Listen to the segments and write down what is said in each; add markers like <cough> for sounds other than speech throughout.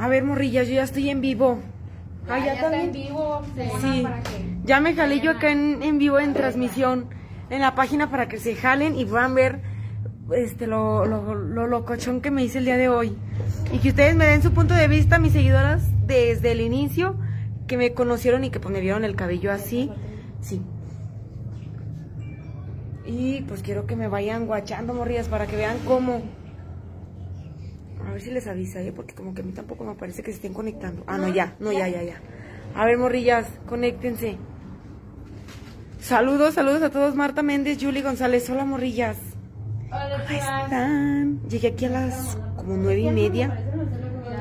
A ver, morrillas, yo ya estoy en vivo. Ya, Ah, ya está en vivo. Sí. para que- Ya me jalé yo acá en, en vivo en transmisión en la página para que se jalen y puedan ver este lo, lo, lo locochón que me hice el día de hoy. Y que ustedes me den su punto de vista, mis seguidoras, desde el inicio, que me conocieron y que pues me vieron el cabello así. Sí. Y pues quiero que me vayan guachando, morrillas, para que vean cómo. A ver si les avisa, ¿eh? porque como que a mí tampoco me parece que se estén conectando. Ah, no, ya, no, ya, ya, ya. A ver, morrillas, conéctense. Saludos, saludos a todos. Marta Méndez, Julie González. Hola, morrillas. Hola, Ahí chicas. están. Llegué aquí a las como nueve y media.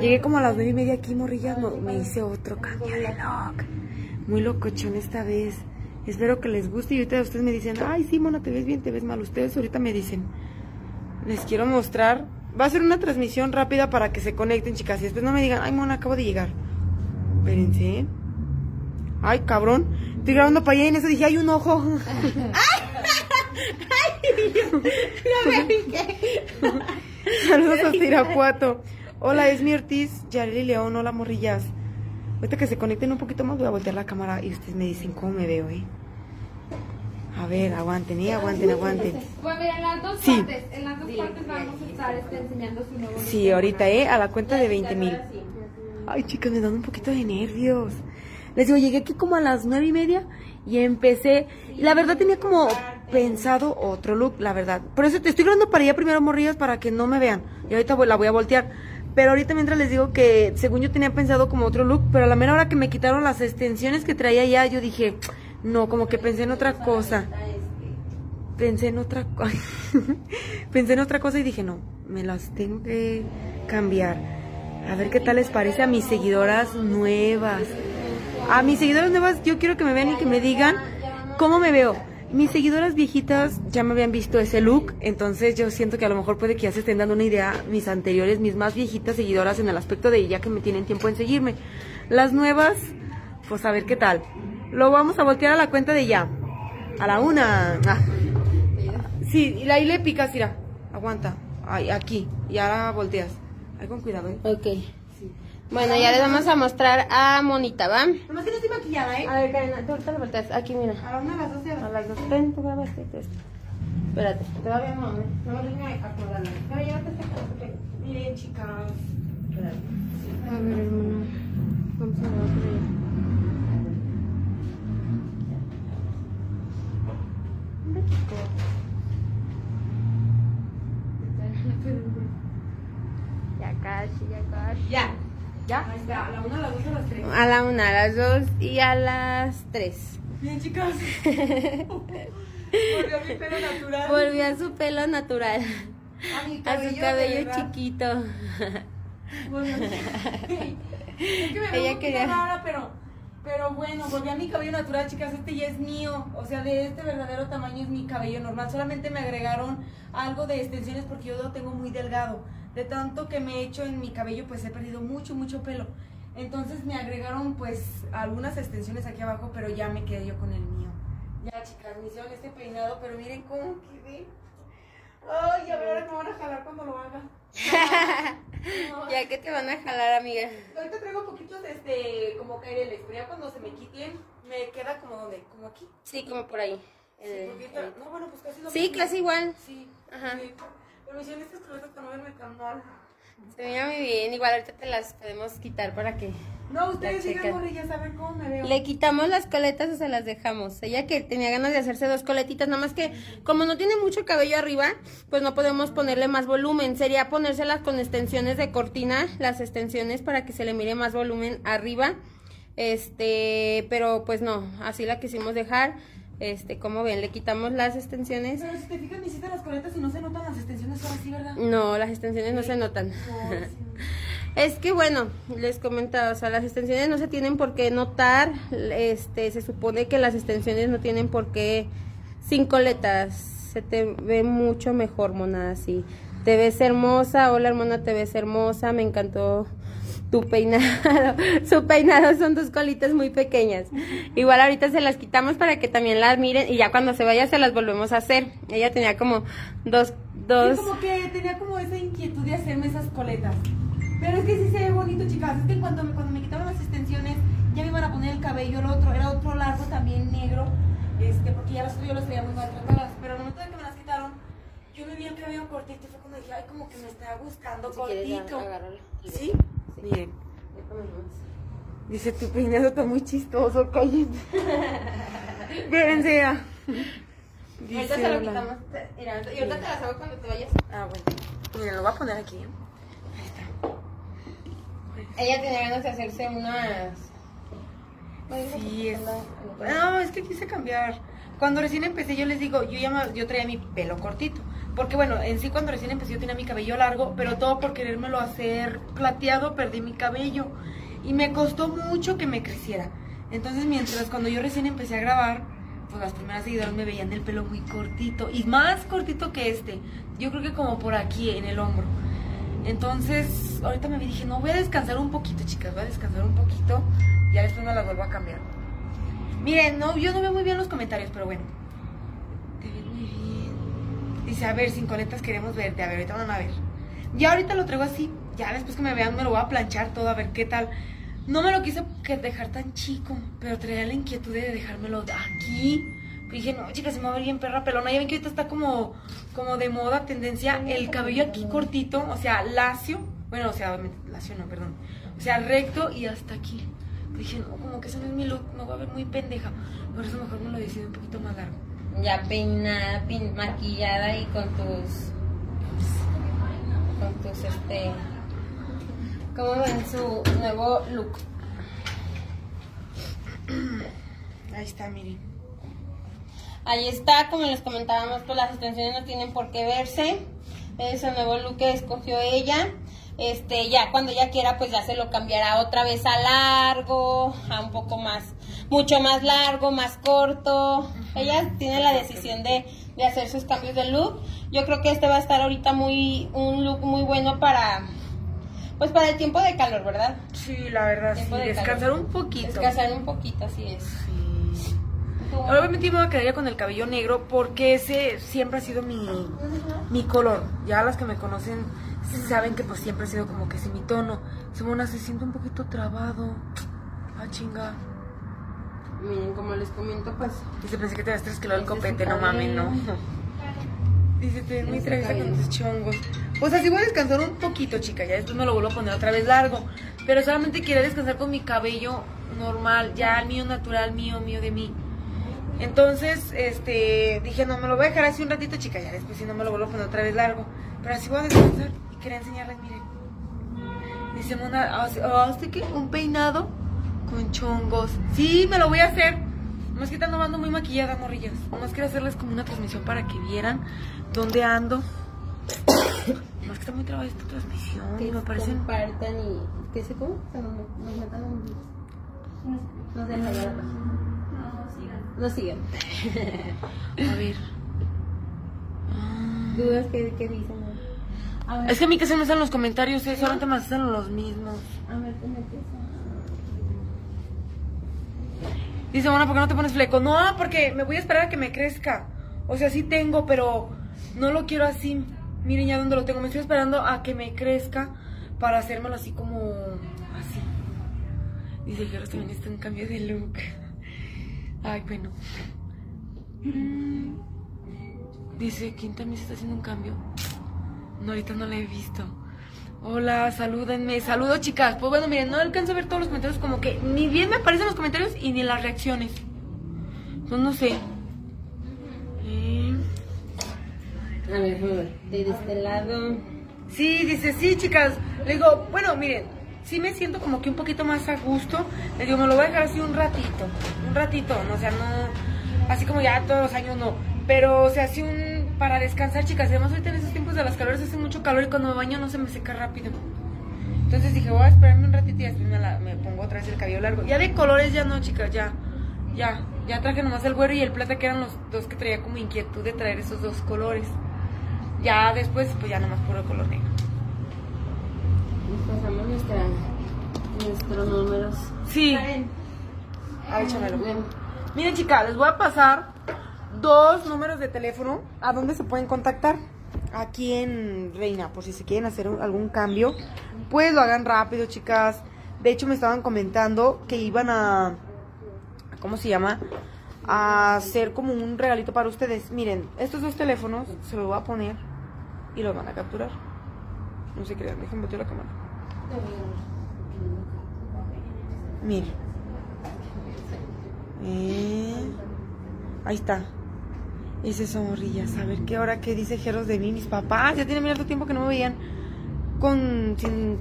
Llegué como a las nueve y media aquí, morrillas. no, me hice otro cambio de look. Muy locochón esta vez. Espero que les guste. Y ahorita ustedes me dicen, ay, sí, mona, te ves bien, te ves mal. Ustedes ahorita me dicen. Les quiero mostrar. Va a ser una transmisión rápida para que se conecten, chicas. Y después no me digan, ay, mona, acabo de llegar. Espérense. Ay, cabrón. Estoy grabando para allá y en eso dije, hay un ojo. <laughs> <laughs> Saludos a Irapuato. Hola, es mi Ortiz, Yareli León. Hola, morrillas. Ahorita que se conecten un poquito más, voy a voltear la cámara y ustedes me dicen cómo me veo, ¿eh? A ver, aguanten, ¿eh? Aguanten, aguanten. Bueno, mira, en las dos Sí. partes, en las dos partes vamos a estar este, enseñando su nuevo Sí, ahorita, ¿eh? A la cuenta de 20 mil. Ay, chicas, me dan un poquito de nervios. Les digo, llegué aquí como a las nueve y media y empecé. y La verdad tenía como pensado otro look, la verdad. Por eso te estoy grabando para allá primero, morrillas, para que no me vean. Y ahorita la voy a voltear. Pero ahorita mientras les digo que según yo tenía pensado como otro look, pero a la mera hora que me quitaron las extensiones que traía ya, yo dije, no, como que pensé en otra cosa. Pensé en otra cosa. <laughs> pensé en otra cosa y dije, no, me las tengo que cambiar. A ver qué tal les parece a mis seguidoras nuevas. A mis seguidoras nuevas yo quiero que me vean y que me digan cómo me veo. Mis seguidoras viejitas ya me habían visto ese look, entonces yo siento que a lo mejor puede que ya se estén dando una idea mis anteriores, mis más viejitas seguidoras en el aspecto de ya que me tienen tiempo en seguirme. Las nuevas, pues a ver qué tal. Lo vamos a voltear a la cuenta de ya. A la una. Ah. Sí, y ahí le picas, mira. Aguanta. Ay, aquí. Y ahora volteas. Ay, con cuidado, ¿eh? Ok. Bueno, ya les vamos a mostrar a Monita, ¿va? Nomás que no estoy maquillada, ¿eh? A ver, Karina, tú ahorita lo volteas. Aquí, mira. A la una, a las dos y a las dos. Ven, tú grabaste esto. Espérate. Todavía no, ¿eh? No, déjame acomodarla. Pero ya te sacaste. Miren, chicas. Espérate. A ver, hermano. Vamos a grabar por allá. Ya casi, ya casi. Ya. ¿Ya? Ahí está. A la una, a las dos, a las tres. A la una, a las dos y a las tres. Bien, chicas. <laughs> Volvió a mi pelo natural. Volvió a su pelo natural. A mi A su cabello chiquito. Bueno, <laughs> es que me veo Ella un quería- rara, pero, pero bueno, volví a mi cabello natural, chicas. Este ya es mío. O sea, de este verdadero tamaño es mi cabello normal. Solamente me agregaron algo de extensiones porque yo lo tengo muy delgado. De tanto que me he hecho en mi cabello, pues he perdido mucho, mucho pelo. Entonces me agregaron pues algunas extensiones aquí abajo, pero ya me quedé yo con el mío. Ya, chicas, me hicieron este peinado, pero miren cómo quedé. Ay, a ver, ahora me van a jalar cuando lo haga. <laughs> No, <laughs> Ya que te van a jalar, amiga. Ahorita traigo poquitos, este, como caireles, pero ya cuando se me quiten, me queda como donde, como aquí. Sí, como por ahí. Sí, El- ahorita- no, bueno, pues casi lo Sí, mismo. casi igual. Sí, Ajá. sí. Pero me hicieron estas cosas para no verme tan mal. Se veía muy bien. Igual ahorita te las podemos quitar para que... No, ustedes digan, morrillas, a ver cómo me veo. Le quitamos las coletas o se las dejamos. Ella que tenía ganas de hacerse dos coletitas, nada más que como no tiene mucho cabello arriba, pues no podemos ponerle más volumen. Sería ponérselas con extensiones de cortina, las extensiones para que se le mire más volumen arriba. Este, pero pues no, así la quisimos dejar. Este, como ven, le quitamos las extensiones. Pero si te fijas, me hiciste las coletas y no se notan las extensiones ahora sí, ¿verdad? No, las extensiones no se notan. No, sí. <laughs> Es que bueno, les comentaba, o sea, las extensiones no se tienen por qué notar, este, se supone que las extensiones no tienen por qué sin coletas, se te ve mucho mejor, mona, así. Te ves hermosa, hola hermana, te ves hermosa, me encantó tu peinado, <laughs> su peinado son dos colitas muy pequeñas. Igual ahorita se las quitamos para que también las miren y ya cuando se vaya se las volvemos a hacer. Ella tenía como dos, dos. Como que tenía como esa inquietud de hacerme esas coletas. Pero es que sí se ve bonito, chicas. Es que cuando, me cuando me quitaban las extensiones, ya me iban a poner el cabello, el otro, era otro largo también negro, este, porque ya las yo las veía muy maltratadas. Pero al momento de que me las quitaron, yo me vi el cabello cortito y fue cuando dije, ay, como que me está gustando si cortito. ¿Sí? Miren. Dice, tu peinado está muy chistoso, cállense. <laughs> Vérense ya. Ahorita se lo quitamos. Mira, y ahorita te las hago cuando te vayas. Ah, bueno. Miren, lo voy a poner aquí. Ahí está. Ella tenía ganas de hacerse unas. Sí, es... No, es que quise cambiar. Cuando recién empecé, yo les digo, yo ya me- yo traía mi pelo cortito. Porque bueno, en sí cuando recién empecé yo tenía mi cabello largo, pero todo por querérmelo hacer plateado perdí mi cabello. Y me costó mucho que me creciera. Entonces mientras cuando yo recién empecé a grabar, pues las primeras seguidoras me veían el pelo muy cortito. Y más cortito que este. Yo creo que como por aquí, en el hombro. Entonces, ahorita me dije, no, voy a descansar un poquito, chicas, voy a descansar un poquito. Ya después me las vuelvo a cambiar. Miren, no, yo no veo muy bien los comentarios, pero bueno. A ver, sin coletas queremos verte. A ver, ahorita van a ver. Ya ahorita lo traigo así. Ya después que me vean me lo voy a planchar todo, a ver qué tal. No me lo quise dejar tan chico, pero traía la inquietud de dejármelo de aquí. Dije, no, chicas, se me va a ver bien perra pelona. Ya ven que ahorita está como, como de moda, tendencia, el cabello aquí cortito, o sea, lacio. Bueno, o sea, lacio no, perdón. O sea, recto y hasta aquí. Dije, no, como que ese no es mi look, me voy a ver muy pendeja. Por eso mejor me lo decido un poquito más largo. Ya peinada, pin- maquillada y con tus. Con tus, este. ¿Cómo ven su nuevo look? Ahí está, miren. Ahí está, como les comentábamos, pues las extensiones no tienen por qué verse. Es el nuevo look que escogió ella. Este, ya cuando ella quiera, pues ya se lo cambiará otra vez a largo, a un poco más, mucho más largo, más corto. Ella tiene la decisión de, de hacer sus cambios de look. Yo creo que este va a estar ahorita muy, un look muy bueno para, pues para el tiempo de calor, ¿verdad? Sí, la verdad, sí. De Descansar calor. un poquito. Descansar un poquito, así es. Sí. Obviamente me voy a quedar ya con el cabello negro porque ese siempre ha sido mi, mi color. Ya las que me conocen saben que pues siempre ha sido como que ese mi tono. Simona se siente un poquito trabado. Ah, chinga. Miren, como les comento, pues Dice, pensé que te habías trasquilado el copete, no mames, no. Dice, te muy traviesa con tus chongos. Pues así voy a descansar un poquito, chica. Ya después me lo vuelvo a poner otra vez largo. Pero solamente quería descansar con mi cabello normal, ya el mío natural, mío, mío de mí. Entonces, este, dije, no, me lo voy a dejar así un ratito, chica. Ya después si no me lo vuelvo a poner otra vez largo. Pero así voy a descansar. Y quería enseñarles, miren. Dice Mona, ¿hace hace qué? Un peinado con chongos. Sí, me lo voy a hacer. Más que estando ando muy maquillada, morrillas. Nomás quiero hacerles como una transmisión para que vieran dónde ando. Más que está muy trabada esta transmisión. Y que me parecen. compartan y que se cómo que nos, nos metan en nos dejan la. Nos sigan. A ver. <laughs> Dudas que, que dicen. A ver, Es que a mí que se me salen los comentarios, ¿eh? solamente me hacen los mismos. a ver, te metes. Dice, bueno, ¿por qué no te pones fleco? No, porque me voy a esperar a que me crezca. O sea, sí tengo, pero no lo quiero así. Miren ya donde lo tengo. Me estoy esperando a que me crezca para hacérmelo así como así. Dice que ahora también está en cambio de look. Ay, bueno. Mm. Dice, ¿quién también se está haciendo un cambio? No, ahorita no la he visto. Hola, salúdenme. Saludos, chicas. Pues bueno, miren, no alcanzo a ver todos los comentarios. Como que ni bien me aparecen los comentarios y ni las reacciones. Pues no sé. Eh, A ver, déjame ver. De este lado. Sí, dice, sí, chicas. Le digo, bueno, miren, sí me siento como que un poquito más a gusto. Le digo, me lo voy a dejar así un ratito. Un ratito, no, o sea, no. Así como ya todos los años no. Pero, o sea, así un. Para descansar, chicas. Además, ahorita en esos tiempos de las calores hace mucho calor y cuando me baño no se me seca rápido. Entonces dije, voy a esperarme un ratito y después me, la- me pongo otra vez el cabello largo. Ya de colores ya no, chicas, ya. Ya. Ya traje nomás el güero y el plata, que eran los dos que traía como inquietud de traer esos dos colores. Ya después, pues ya nomás puro color negro. Nos pasamos nuestra, nuestros números. Sí. A ver. Miren, chicas, les voy a pasar dos números de teléfono a donde se pueden contactar. Aquí en Reina, por si se quieren hacer algún cambio, pues lo hagan rápido, chicas. De hecho, me estaban comentando que iban a ¿cómo se llama? A hacer como un regalito para ustedes. Miren, estos dos teléfonos se los voy a poner y los van a capturar. No se crean, déjenme meter la cámara. Miren. Eh, ahí está. Dice Somorrillas. A ver qué hora qué dice Jeros de mí. Mis papás ya tienen harto tiempo que no me veían con sin,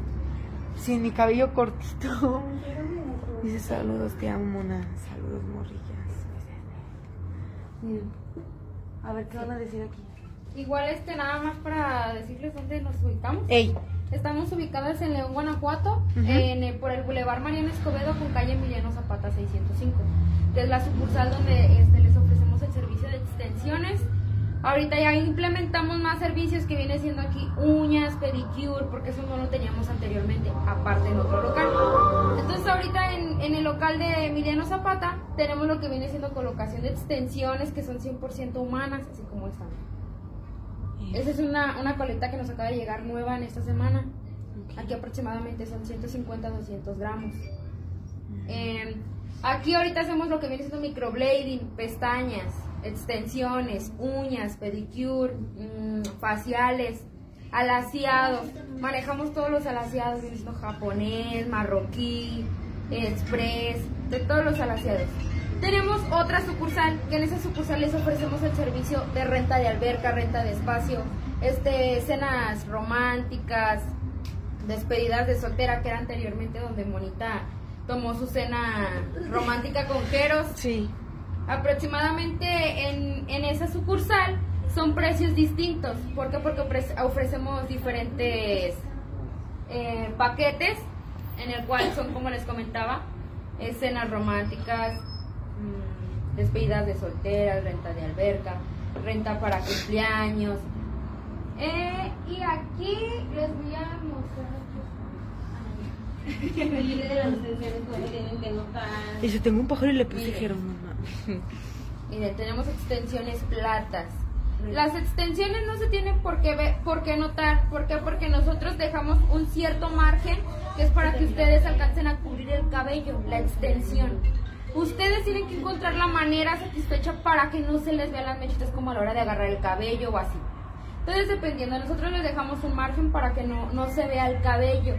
sin mi cabello cortito. Dice saludos, te amo, mona. Saludos, morrillas. Miren. A ver qué van a decir aquí. Igual este nada más para decirles dónde nos ubicamos. Ey, Estamos ubicadas en León, Guanajuato, el Boulevard Mariano Escobedo con calle Emiliano Zapata 605. Que es la sucursal donde este, les ofrecemos el servicio de extensiones. Ahorita ya implementamos más servicios que viene siendo aquí uñas, pedicure, porque eso no lo teníamos anteriormente, aparte en otro local. Entonces ahorita en, en el local de Emiliano Zapata tenemos lo que viene siendo colocación de extensiones que son 100% humanas, así como están. Esa es una, una coleta que nos acaba de llegar nueva en esta semana. Aquí aproximadamente son 150 200 gramos. Eh, aquí ahorita hacemos lo que viene siendo microblading, pestañas, extensiones, uñas, pedicure, mm, faciales, alaciados. Manejamos todos los alaciados, viene siendo japonés, marroquí, express, de todos los alaciados. Tenemos otra sucursal, que en esa sucursal les ofrecemos el servicio de renta de alberca, renta de espacio, este, cenas románticas, despedidas de soltera, que era anteriormente donde Monita tomó su cena romántica con Jeros. sí. Aproximadamente en, en esa sucursal son precios distintos. ¿Por qué? Porque ofrece- ofrecemos diferentes eh, paquetes en el cual son, como les comentaba, escenas románticas, mm, despedidas de solteras, renta de alberca, renta para cumpleaños. Eh, y aquí les voy a mostrar. <laughs> Y de las extensiones como tienen que notar. Dice, tengo un pájaro y le puse Miren. Jeros, mamá. <laughs> Miren, tenemos extensiones platas. Las extensiones no se tienen por qué, por qué notar. ¿Por qué? Porque nosotros dejamos un cierto margen que es para que ustedes alcancen a cubrir el cabello, la extensión. Ustedes tienen que encontrar la manera satisfecha para que no se les vean las mechitas como a la hora de agarrar el cabello o así. Entonces, dependiendo, nosotros les dejamos un margen para que no, no se vea el cabello,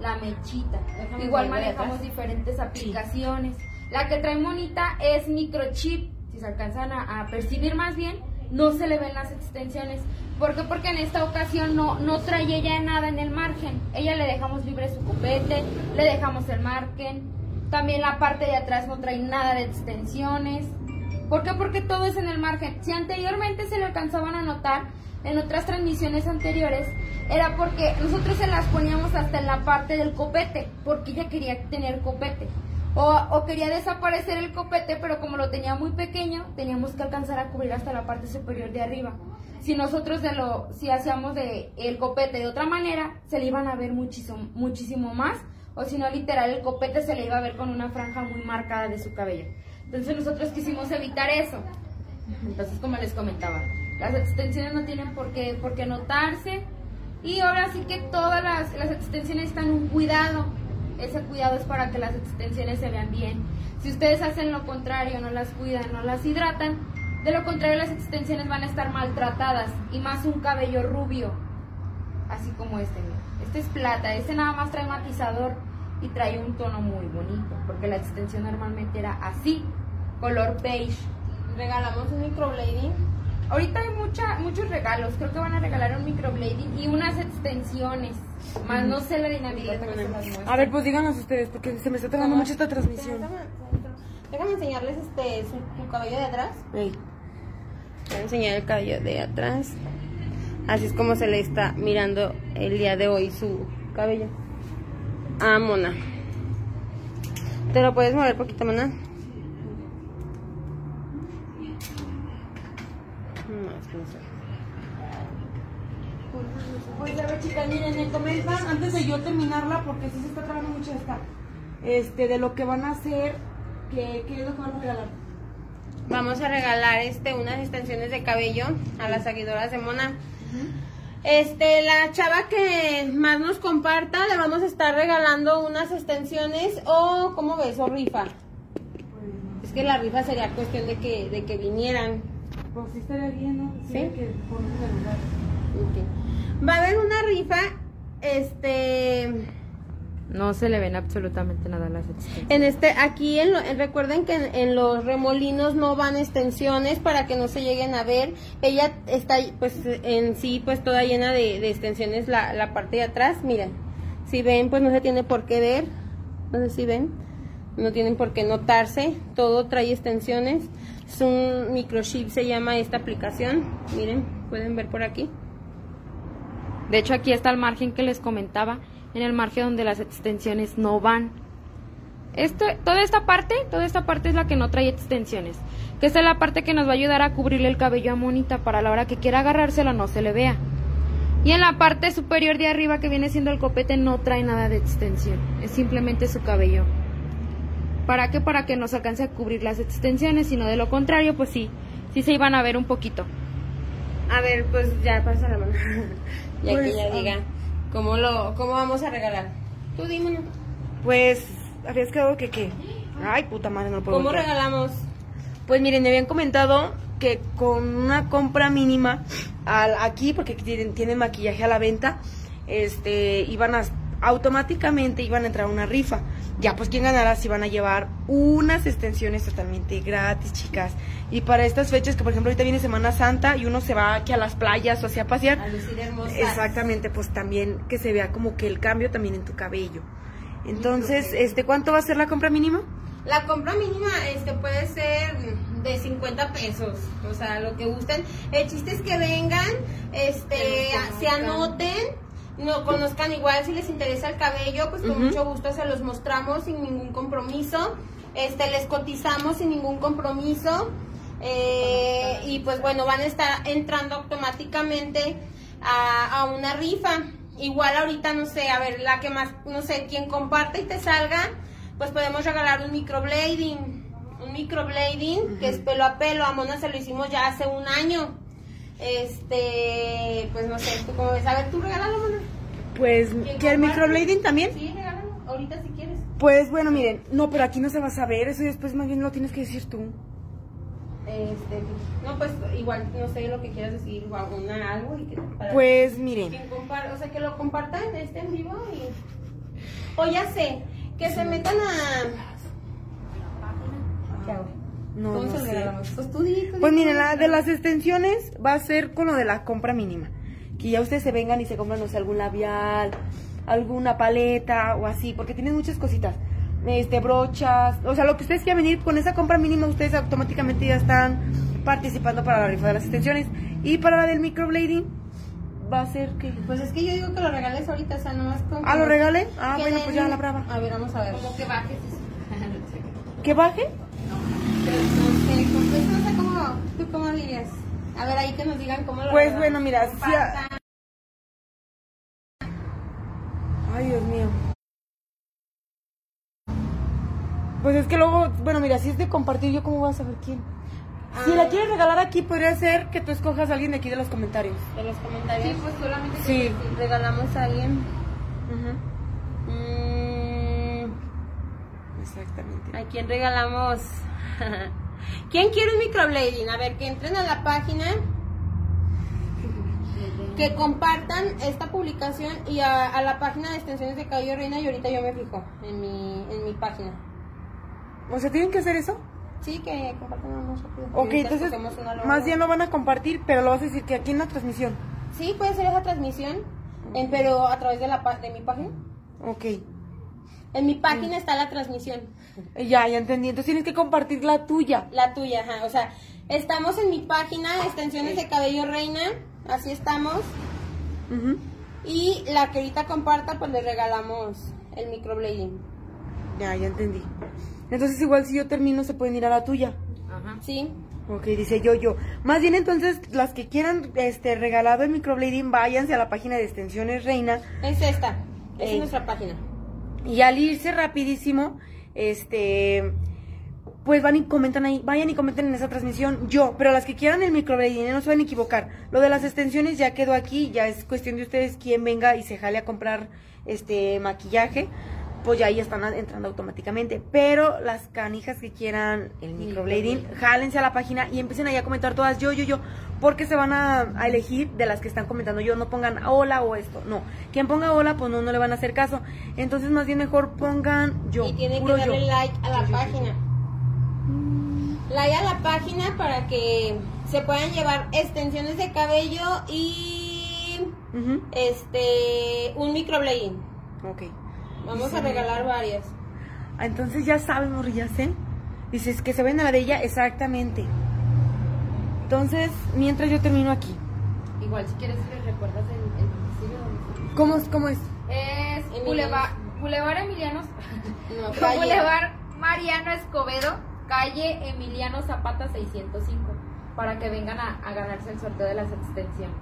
la mechita. Dejamos Igual manejamos diferentes aplicaciones. La que trae monita es microchip. Si se alcanzan a, a percibir más bien, no se le ven las extensiones. ¿Por qué? Porque en esta ocasión no, no trae ella nada en el margen. Ella le dejamos libre su copete, le dejamos el margen. También la parte de atrás no trae nada de extensiones. ¿Por qué? Porque todo es en el margen. Si anteriormente se le alcanzaban a notar en otras transmisiones anteriores, era porque nosotros se las poníamos hasta en la parte del copete, porque ella quería tener copete. O, o quería desaparecer el copete, pero como lo tenía muy pequeño, teníamos que alcanzar a cubrir hasta la parte superior de arriba. Si nosotros de lo, si hacíamos de el copete de otra manera, se le iban a ver muchísimo, muchísimo más, o si no literal el copete se le iba a ver con una franja muy marcada de su cabello. Entonces nosotros quisimos evitar eso. Entonces, como les comentaba, las extensiones no tienen por qué, por qué notarse. Y ahora sí que todas las, las extensiones están un cuidado. Ese cuidado es para que las extensiones se vean bien. Si ustedes hacen lo contrario, no las cuidan, no las hidratan, de lo contrario las extensiones van a estar maltratadas y más un cabello rubio, así como este. Este es plata, este nada más trae matizador y trae un tono muy bonito, porque la extensión normalmente era así, color beige. Regalamos un microblading. Ahorita hay mucha, muchos regalos. Creo que van a regalar un microblading y unas extensiones. Más no sé la dinámica. pero se las. A ver, pues díganos ustedes, porque se me está trabando mucho esta transmisión. Déjame, déjame enseñarles este su, su cabello de atrás. Voy a enseñar el cabello de atrás. Así es como se le está mirando el día de hoy su cabello. Ah, mona. ¿Te lo puedes mover poquito, mona? No, es que no sé. Pues a ver, chicas, miren, me comentan antes de yo terminarla, porque sí se está trabando mucho esta, este, de lo que van a hacer, que, que es lo que van a regalar. Vamos a regalar este unas extensiones de cabello a las seguidoras de Mona. Este, la chava que más nos comparta, le vamos a estar regalando unas extensiones o, ¿cómo ves? O rifa. Es que la rifa sería cuestión de que, de que vinieran. Pues sí estaría bien, ¿no? Sí. que. Va a haber una rifa, este, No se le ven absolutamente nada a las extensiones. en este, aquí, en lo- en- recuerden que en, en los remolinos no van extensiones para que no se lleguen a ver. Ella está, pues, en sí, pues, toda llena de, de extensiones la, la parte de atrás. Miren, si ven, pues, no se tiene por qué ver. No sé si ven. No tienen por qué notarse. Todo trae extensiones. Es un microchip, se llama esta aplicación. Miren, pueden ver por aquí. De hecho, aquí está el margen que les comentaba, en el margen donde las extensiones no van. Esto, toda esta parte, toda esta parte es la que no trae extensiones. Que esta es la parte que nos va a ayudar a cubrirle el cabello a Monita para la hora que quiera agarrárselo no se le vea. Y en la parte superior de arriba que viene siendo el copete no trae nada de extensión, es simplemente su cabello. ¿Para qué? Para que nos alcance a cubrir las extensiones, sino de lo contrario, pues sí, sí se iban a ver un poquito. A ver, pues ya pasa la mano. ya Pues, que ella diga cómo lo cómo vamos a regalar. Tú dímelo. Pues, habías quedado que qué. Ay, puta madre, no puedo ¿Cómo regalamos? Pues miren, me habían comentado que con una compra mínima al, aquí, porque aquí tienen, tienen maquillaje a la venta, este, iban a, automáticamente iban a entrar a una rifa. Ya, pues quien ganara si van a llevar unas extensiones totalmente gratis, chicas. Y para estas fechas, que por ejemplo ahorita viene Semana Santa y uno se va aquí a las playas o así a pasear, A lucir. Exactamente, pues también que se vea como que el cambio también en tu cabello. Entonces, este, ¿cuánto va a ser la compra mínima? La compra mínima este puede ser de 50 pesos, o sea, lo que gusten. El chiste es que vengan, este, se anoten, no conozcan igual si les interesa el cabello, pues con mucho gusto se los mostramos sin ningún compromiso. Este, les cotizamos sin ningún compromiso. eh, y pues bueno, van a estar entrando automáticamente a, a una rifa. Igual ahorita, no sé, a ver, la que más, no sé, quien comparte y te salga, pues podemos regalar un microblading. Un microblading que es pelo a pelo. A Mona se lo hicimos ya hace un año. Este, pues no sé, tú cómo ves. A ver, tú regálalo, Mona. Pues, ¿Quién ¿que el comparte? microblading también? Sí, regálalo. Ahorita si quieres. Pues bueno, miren, no, pero aquí no se va a saber, eso después más bien lo tienes que decir tú. Este, no, pues igual, no sé lo que quieras decir, o alguna algo. Y que, para Pues miren, o sea, que lo compartan este en vivo y... O ya sé, que se metan a... ¿Qué hago? No, ¿Cómo no se sé. Pues tú di, tú di Pues miren, la de las extensiones va a ser con lo de la compra mínima. Que ya ustedes se vengan y se compran, no sé, algún labial, alguna paleta o así, porque tienen muchas cositas. Este, brochas, o sea, lo que ustedes quieran venir con esa compra mínima, ustedes automáticamente ya están participando para la rifa de las extensiones. Y para la del microblading, va a ser que... Pues es que yo digo que lo regales ahorita, o sea, nomás con... Ah, ¿lo regale? Ah, bueno, pues ya la brava. A ver, vamos a ver. Como que bajes. ¿Que baje? No sé, con- pues no sé cómo... ¿Tú cómo dirías? A ver, ahí que nos digan cómo lo Pues bueno, mira, si a-. Ay, Dios mío. Pues es que luego, bueno, mira, si es de compartir, ¿yo cómo voy a saber quién? Si Ah. la quieres regalar aquí, podría ser que tú escojas a alguien de aquí de los comentarios. De los comentarios. Sí, pues solamente Sí. Si regalamos a alguien... Mm, Exactamente. ¿A quién regalamos? <laughs> ¿Quién quiere un microblading? A ver, que entren a la página, que compartan esta publicación y a, a la página de extensiones de cabello reina y ahorita yo me fijo en mi, en mi página. O sea, ¿tienen que hacer eso? Sí, que compartan más rápido. Ok, entonces, más bien lo van a compartir, pero lo vas a decir que aquí en la transmisión. Sí, puede ser esa transmisión, en- pero a través de, la, de mi página. Ok. En mi página está la transmisión. Ya, ya entendí. Entonces tienes que compartir la tuya. La tuya, ajá. O sea, estamos en mi página, extensiones de cabello reina, así estamos. Ujú. Y la que ahorita comparta, pues le regalamos el microblading. Ya, ya entendí. Entonces igual si yo termino, se pueden ir a la tuya. Ajá. ¿Sí? Ok, dice yo, yo. Más bien entonces, las que quieran este regalado el microblading, váyanse a la página de extensiones Reina. Es esta. Ey. es nuestra página. Y al irse rapidísimo, este, pues van y comentan ahí, vayan y comenten en esa transmisión yo, pero las que quieran el microblading, no se van a equivocar. Lo de las extensiones ya quedó aquí, ya es cuestión de ustedes quién venga y se jale a comprar este maquillaje. Pues ya ahí están entrando automáticamente. Pero las canijas que quieran el microblading, jálense a la página y empiecen ahí a comentar todas yo, yo, yo, porque se van a, a elegir de las que están comentando yo, no pongan hola o esto, no. Quien ponga hola, pues no, no le van a hacer caso. Entonces más bien mejor pongan yo. Y tienen que darle yo. like a la página. Like a la página para que se puedan llevar extensiones de cabello y este un microblading. Ok. Vamos Sí. a regalar varias. Ah, Entonces ya saben, morrillas, ¿eh? Dices que se ven a la de ella, exactamente. Entonces, mientras yo termino aquí. Igual, si quieres, les recuerdas el, domicilio donde ¿Cómo, es- cómo es? Es. Boulevard, Boulevard Emilianos. <laughs> No, calle. Boulevard Mariano Escobedo, calle Emiliano Zapata 605. Para que vengan a, a ganarse el sorteo de las extensiones.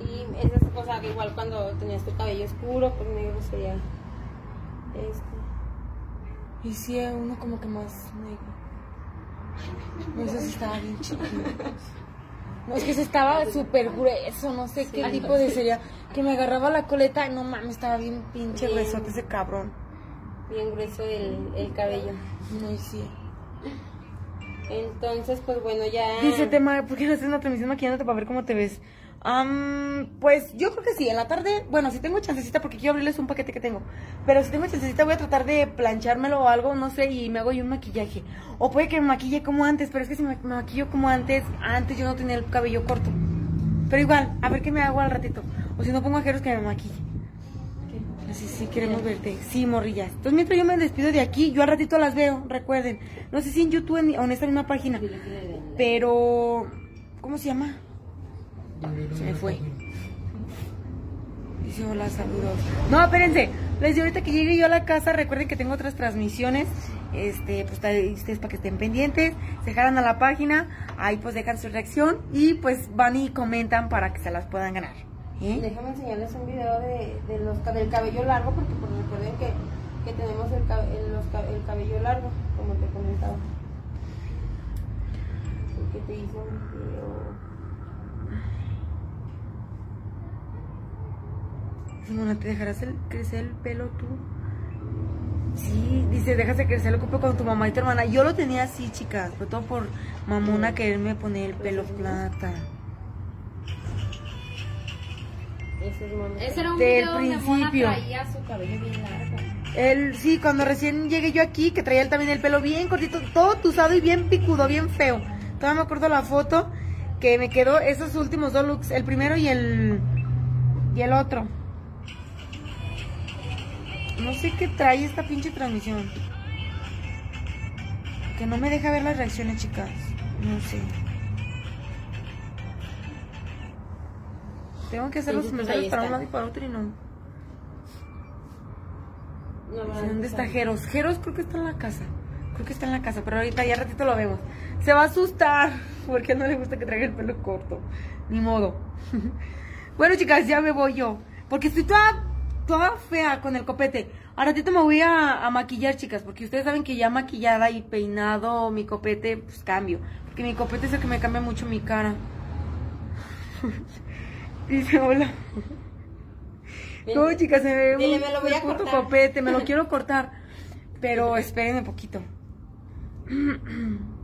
Y esa es cosa que igual cuando tenías tu cabello oscuro, pues negro sería este. Y sí, uno como que más negro. No sé si estaba bien chido. No, es que se estaba súper grueso, no sé qué tipo de sería. Que me agarraba la coleta, no mames, estaba bien pinche Bien. gruesote ese cabrón. bien grueso el, el cabello. No, y sí. Entonces, pues bueno, ya. Dice tema, ¿por qué no haces una transmisión maquillándote para ver cómo te ves? Am, pues yo creo que sí, en la tarde, bueno, si tengo chancecita porque quiero abrirles un paquete que tengo, pero si tengo chancecita voy a tratar de planchármelo o algo, no sé, y me hago yo un maquillaje. O puede que me maquille como antes, pero es que si me, me maquillo como antes, antes yo no tenía el cabello corto. Pero igual, a ver qué me hago al ratito. O si no pongo ajeros que me maquille. Así sí, queremos verte. Sí, morrillas. Entonces mientras yo me despido de aquí, yo al ratito las veo, recuerden. No sé si en YouTube en- o en esta misma página. Pero, ¿cómo se llama? Se me fue. Dice hola, saludos. No, espérense. Les digo ahorita que llegue yo a la casa, recuerden que tengo otras transmisiones. Este, pues ustedes para que estén pendientes, se jalan a la página, ahí pues dejan su reacción y pues van y comentan para que se las puedan ganar. ¿eh? Déjame enseñarles un video de, de los, del cabello largo, porque pues, recuerden que, que tenemos el, el, los ca- el cabello largo, como te comentaba. Porque te hice un video. Simona, ¿te dejarás el- crecer el pelo tú? Sí, dice, déjase crecer el cupo con tu mamá y tu hermana. Yo lo tenía así, chicas, pero todo por mamona quererme poner el pelo plata. Ese es. Ese era un Del video donde Mona principio. traía su cabello bien largo. Él, sí, cuando recién llegué yo aquí, que traía él también el pelo bien cortito, todo tusado y bien picudo, bien feo. Todavía me acuerdo la foto que me quedó esos últimos dos looks, el primero y el y el otro. No sé qué trae esta pinche transmisión. Que no me deja ver las reacciones, chicas. No sé. Tengo que hacer los Entonces, comentarios para un lado y para otro y no. No, ¿Dónde está. Jeros? Jeros creo que está en la casa. Creo que está en la casa, pero ahorita ya ratito lo vemos. Se va a asustar porque no le gusta que traiga el pelo corto. Ni modo. <laughs> bueno, chicas, ya me voy yo. Porque estoy toda, toda fea con el copete. A ratito me voy a, a maquillar, chicas, porque ustedes saben que ya maquillada y peinado mi copete, pues cambio. Porque mi copete es el que me cambia mucho mi cara. <laughs> Dice hola. No, chicas, se ve Dile, un- me lo voy a puto cortar. copete, me lo quiero cortar. <laughs> Pero espérenme poquito. <clears throat>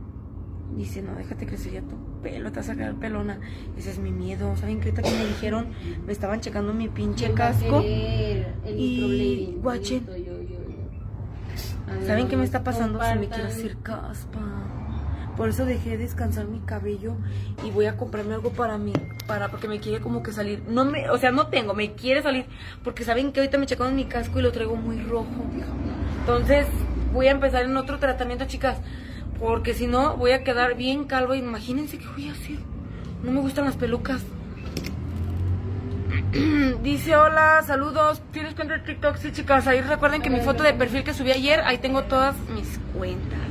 Dice, no, déjate crecer ya tu pelo, te vas a quedar pelona. Ese es mi miedo. ¿Saben que ahorita que me dijeron? Me estaban checando mi pinche ¿Quién va a casco. el y- guachen. ¿Saben qué me está pasando? Se me quiere hacer caspa. Por eso dejé de descansar mi cabello y voy a comprarme algo para mí, para porque me quiere como que salir. No me, o sea, no tengo, me quiere salir porque saben que ahorita me checaron mi casco y lo traigo muy rojo. Entonces, voy a empezar en otro tratamiento, chicas, porque si no voy a quedar bien calvo. Imagínense qué voy a hacer. No me gustan las pelucas. <clears throat> Dice hola, saludos. ¿Tienes cuenta de TikTok? Sí, chicas. Ahí recuerden que mi foto de perfil que subí ayer, ahí tengo todas mis cuentas.